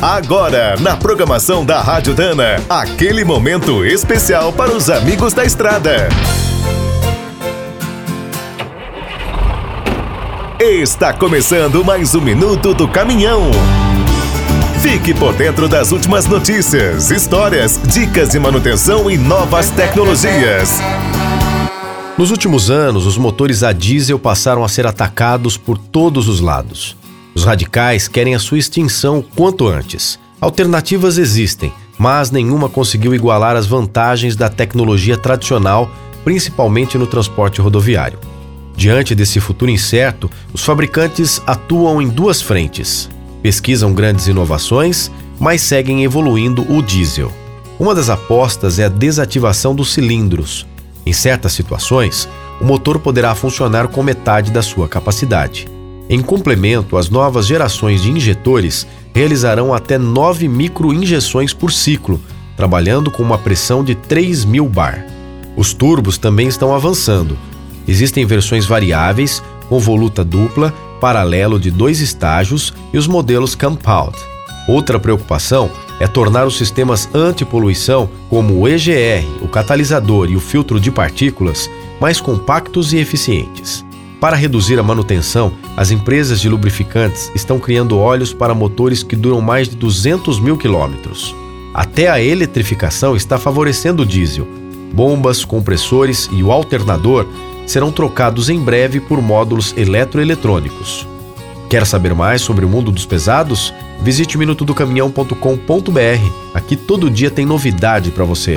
Agora, na programação da Rádio Dana, aquele momento especial para os amigos da estrada. Está começando mais um minuto do caminhão. Fique por dentro das últimas notícias, histórias, dicas de manutenção e novas tecnologias. Nos últimos anos, os motores a diesel passaram a ser atacados por todos os lados. Os radicais querem a sua extinção quanto antes. Alternativas existem, mas nenhuma conseguiu igualar as vantagens da tecnologia tradicional, principalmente no transporte rodoviário. Diante desse futuro incerto, os fabricantes atuam em duas frentes. Pesquisam grandes inovações, mas seguem evoluindo o diesel. Uma das apostas é a desativação dos cilindros. Em certas situações, o motor poderá funcionar com metade da sua capacidade. Em complemento, as novas gerações de injetores realizarão até 9 microinjeções por ciclo, trabalhando com uma pressão de 3.000 bar. Os turbos também estão avançando. Existem versões variáveis, com voluta dupla, paralelo de dois estágios e os modelos compound. Outra preocupação é tornar os sistemas antipoluição, como o EGR, o catalisador e o filtro de partículas, mais compactos e eficientes. Para reduzir a manutenção, as empresas de lubrificantes estão criando óleos para motores que duram mais de 200 mil quilômetros. Até a eletrificação está favorecendo o diesel. Bombas, compressores e o alternador serão trocados em breve por módulos eletroeletrônicos. Quer saber mais sobre o mundo dos pesados? Visite minutodocaminhão.com.br. Aqui todo dia tem novidade para você.